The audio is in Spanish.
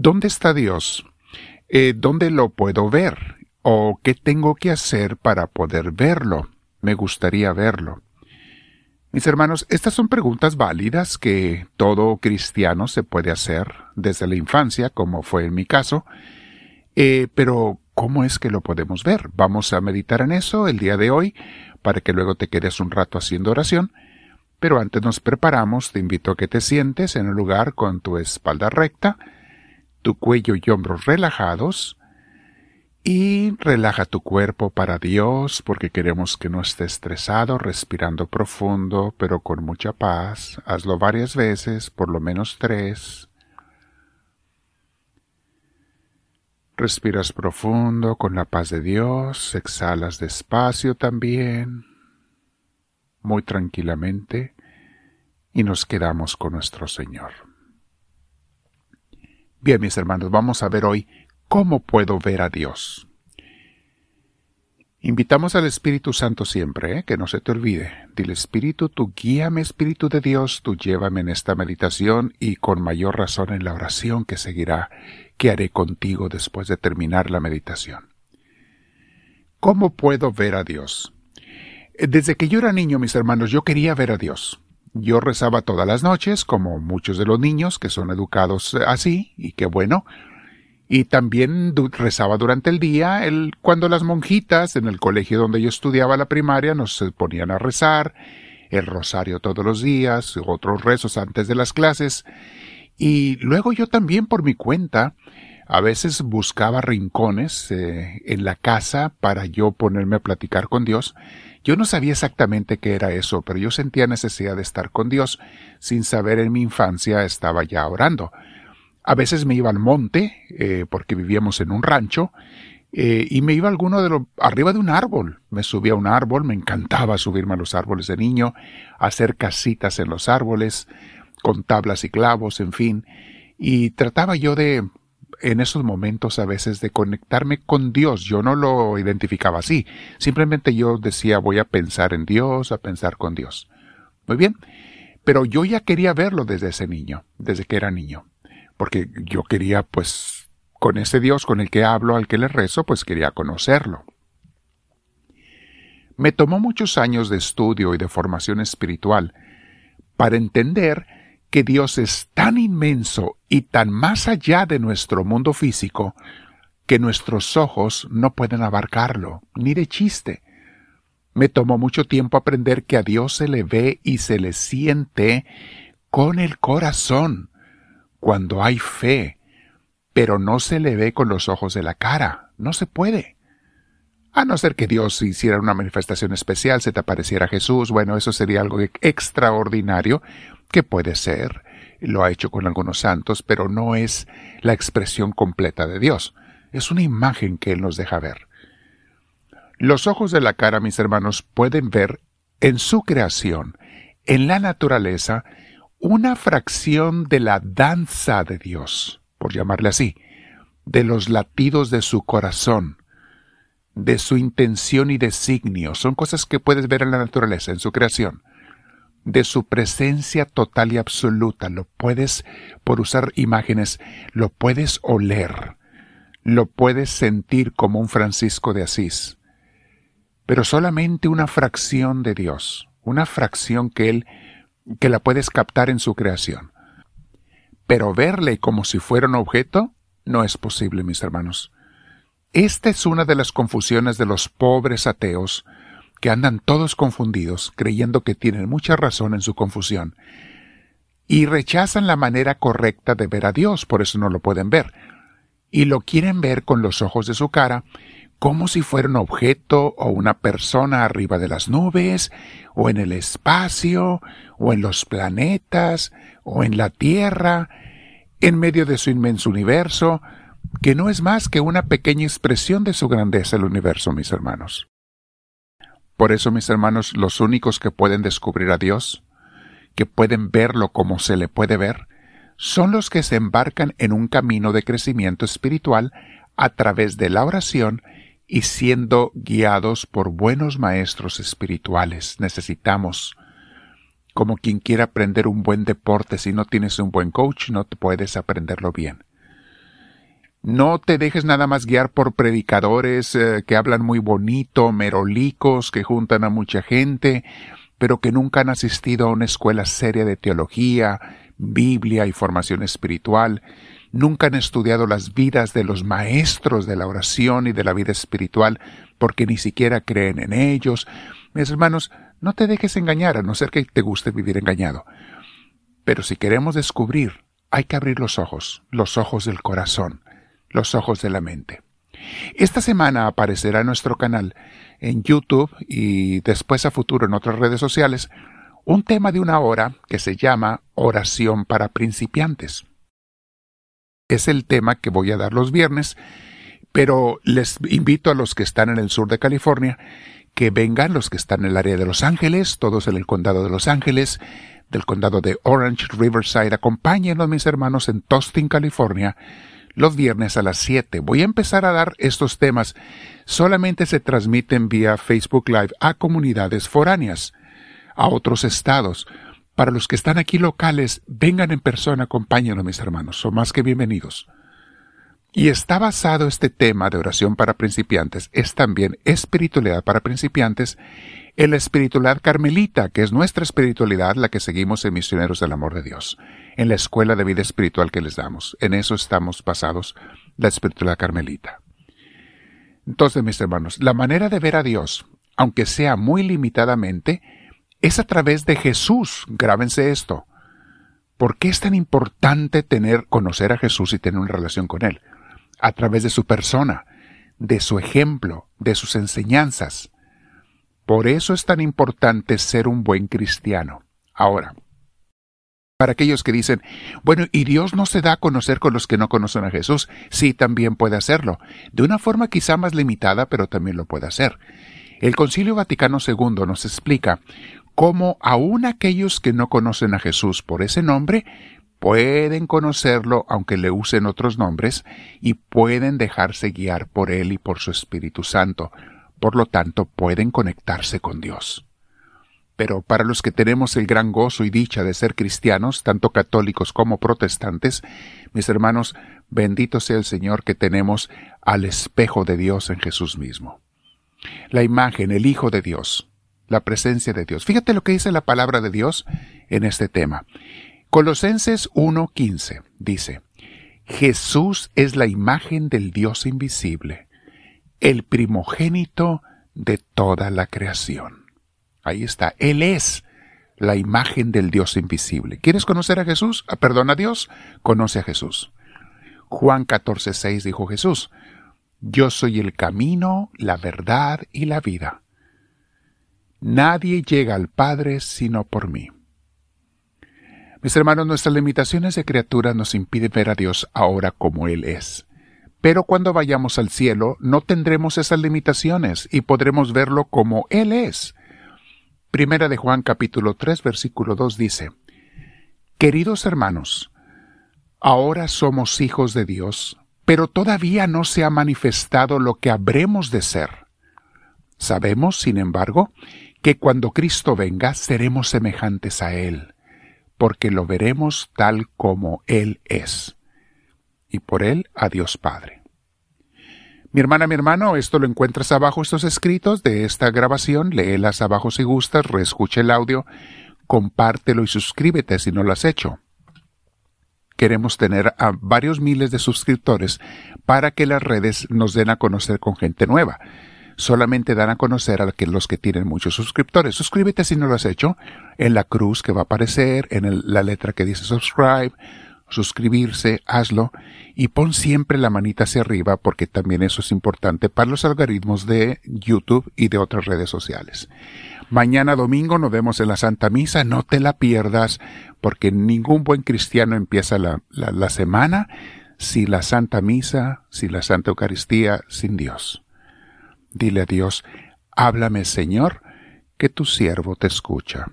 ¿Dónde está Dios? Eh, ¿Dónde lo puedo ver? ¿O qué tengo que hacer para poder verlo? Me gustaría verlo. Mis hermanos, estas son preguntas válidas que todo cristiano se puede hacer desde la infancia, como fue en mi caso, eh, pero ¿cómo es que lo podemos ver? Vamos a meditar en eso el día de hoy, para que luego te quedes un rato haciendo oración, pero antes nos preparamos, te invito a que te sientes en un lugar con tu espalda recta, tu cuello y hombros relajados, y relaja tu cuerpo para Dios porque queremos que no estés estresado, respirando profundo, pero con mucha paz. Hazlo varias veces, por lo menos tres. Respiras profundo con la paz de Dios, exhalas despacio también, muy tranquilamente, y nos quedamos con nuestro Señor. Bien, mis hermanos, vamos a ver hoy ¿Cómo puedo ver a Dios? Invitamos al Espíritu Santo siempre, ¿eh? que no se te olvide. Dile, Espíritu, tú guíame, Espíritu de Dios, tú llévame en esta meditación y con mayor razón en la oración que seguirá, que haré contigo después de terminar la meditación. ¿Cómo puedo ver a Dios? Desde que yo era niño, mis hermanos, yo quería ver a Dios. Yo rezaba todas las noches, como muchos de los niños que son educados así, y qué bueno, y también rezaba durante el día, cuando las monjitas en el colegio donde yo estudiaba la primaria nos ponían a rezar, el rosario todos los días, otros rezos antes de las clases, y luego yo también por mi cuenta, a veces buscaba rincones eh, en la casa para yo ponerme a platicar con Dios. Yo no sabía exactamente qué era eso, pero yo sentía necesidad de estar con Dios. Sin saber en mi infancia estaba ya orando. A veces me iba al monte, eh, porque vivíamos en un rancho, eh, y me iba alguno de los, arriba de un árbol. Me subía a un árbol, me encantaba subirme a los árboles de niño, hacer casitas en los árboles, con tablas y clavos, en fin. Y trataba yo de, en esos momentos a veces, de conectarme con Dios. Yo no lo identificaba así. Simplemente yo decía, voy a pensar en Dios, a pensar con Dios. Muy bien. Pero yo ya quería verlo desde ese niño, desde que era niño porque yo quería, pues, con ese Dios con el que hablo, al que le rezo, pues quería conocerlo. Me tomó muchos años de estudio y de formación espiritual para entender que Dios es tan inmenso y tan más allá de nuestro mundo físico que nuestros ojos no pueden abarcarlo, ni de chiste. Me tomó mucho tiempo aprender que a Dios se le ve y se le siente con el corazón, cuando hay fe, pero no se le ve con los ojos de la cara. No se puede. A no ser que Dios hiciera una manifestación especial, se te apareciera Jesús, bueno, eso sería algo extraordinario, que puede ser, lo ha hecho con algunos santos, pero no es la expresión completa de Dios. Es una imagen que Él nos deja ver. Los ojos de la cara, mis hermanos, pueden ver en su creación, en la naturaleza, una fracción de la danza de Dios, por llamarle así, de los latidos de su corazón, de su intención y designio. Son cosas que puedes ver en la naturaleza, en su creación. De su presencia total y absoluta. Lo puedes, por usar imágenes, lo puedes oler. Lo puedes sentir como un Francisco de Asís. Pero solamente una fracción de Dios. Una fracción que Él que la puedes captar en su creación. Pero verle como si fuera un objeto no es posible, mis hermanos. Esta es una de las confusiones de los pobres ateos, que andan todos confundidos, creyendo que tienen mucha razón en su confusión, y rechazan la manera correcta de ver a Dios, por eso no lo pueden ver, y lo quieren ver con los ojos de su cara, como si fuera un objeto o una persona arriba de las nubes, o en el espacio, o en los planetas, o en la Tierra, en medio de su inmenso universo, que no es más que una pequeña expresión de su grandeza el universo, mis hermanos. Por eso, mis hermanos, los únicos que pueden descubrir a Dios, que pueden verlo como se le puede ver, son los que se embarcan en un camino de crecimiento espiritual a través de la oración y siendo guiados por buenos maestros espirituales. Necesitamos, como quien quiera aprender un buen deporte, si no tienes un buen coach, no puedes aprenderlo bien. No te dejes nada más guiar por predicadores eh, que hablan muy bonito, merolicos, que juntan a mucha gente, pero que nunca han asistido a una escuela seria de teología, Biblia y formación espiritual, nunca han estudiado las vidas de los maestros de la oración y de la vida espiritual, porque ni siquiera creen en ellos. Mis hermanos, no te dejes engañar, a no ser que te guste vivir engañado. Pero si queremos descubrir, hay que abrir los ojos, los ojos del corazón, los ojos de la mente. Esta semana aparecerá en nuestro canal, en YouTube y después a futuro en otras redes sociales, un tema de una hora que se llama Oración para principiantes. Es el tema que voy a dar los viernes, pero les invito a los que están en el sur de California que vengan, los que están en el área de Los Ángeles, todos en el condado de Los Ángeles, del condado de Orange, Riverside, acompáñenos mis hermanos en Tostin, California, los viernes a las 7. Voy a empezar a dar estos temas. Solamente se transmiten vía Facebook Live a comunidades foráneas, a otros estados. Para los que están aquí locales, vengan en persona, acompáñenos mis hermanos, son más que bienvenidos. Y está basado este tema de oración para principiantes, es también espiritualidad para principiantes, en la espiritualidad carmelita, que es nuestra espiritualidad, la que seguimos en Misioneros del Amor de Dios, en la escuela de vida espiritual que les damos. En eso estamos basados, la espiritualidad carmelita. Entonces, mis hermanos, la manera de ver a Dios, aunque sea muy limitadamente, es a través de Jesús. Grábense esto. ¿Por qué es tan importante tener, conocer a Jesús y tener una relación con Él? A través de su persona, de su ejemplo, de sus enseñanzas. Por eso es tan importante ser un buen cristiano. Ahora, para aquellos que dicen, bueno, ¿y Dios no se da a conocer con los que no conocen a Jesús? Sí, también puede hacerlo, de una forma quizá más limitada, pero también lo puede hacer. El Concilio Vaticano II nos explica cómo aún aquellos que no conocen a Jesús por ese nombre pueden conocerlo aunque le usen otros nombres y pueden dejarse guiar por él y por su Espíritu Santo, por lo tanto pueden conectarse con Dios. Pero para los que tenemos el gran gozo y dicha de ser cristianos, tanto católicos como protestantes, mis hermanos, bendito sea el Señor que tenemos al espejo de Dios en Jesús mismo. La imagen, el Hijo de Dios, la presencia de Dios. Fíjate lo que dice la palabra de Dios en este tema. Colosenses 1.15 dice, Jesús es la imagen del Dios invisible el primogénito de toda la creación. Ahí está, Él es la imagen del Dios invisible. ¿Quieres conocer a Jesús? Ah, perdón a Dios, conoce a Jesús. Juan 14:6 dijo Jesús, Yo soy el camino, la verdad y la vida. Nadie llega al Padre sino por mí. Mis hermanos, nuestras limitaciones de criatura nos impiden ver a Dios ahora como Él es. Pero cuando vayamos al cielo no tendremos esas limitaciones y podremos verlo como Él es. Primera de Juan capítulo 3 versículo 2 dice, Queridos hermanos, ahora somos hijos de Dios, pero todavía no se ha manifestado lo que habremos de ser. Sabemos, sin embargo, que cuando Cristo venga seremos semejantes a Él, porque lo veremos tal como Él es y por él a Dios Padre. Mi hermana, mi hermano, esto lo encuentras abajo, estos escritos de esta grabación, léelas abajo si gustas, reescucha el audio, compártelo y suscríbete si no lo has hecho. Queremos tener a varios miles de suscriptores para que las redes nos den a conocer con gente nueva. Solamente dan a conocer a los que tienen muchos suscriptores. Suscríbete si no lo has hecho en la cruz que va a aparecer, en la letra que dice subscribe, suscribirse, hazlo y pon siempre la manita hacia arriba porque también eso es importante para los algoritmos de YouTube y de otras redes sociales. Mañana domingo nos vemos en la Santa Misa, no te la pierdas porque ningún buen cristiano empieza la, la, semana sin la Santa Misa, sin la Santa Eucaristía, sin Dios. Dile a Dios, háblame Señor, que tu siervo te escucha.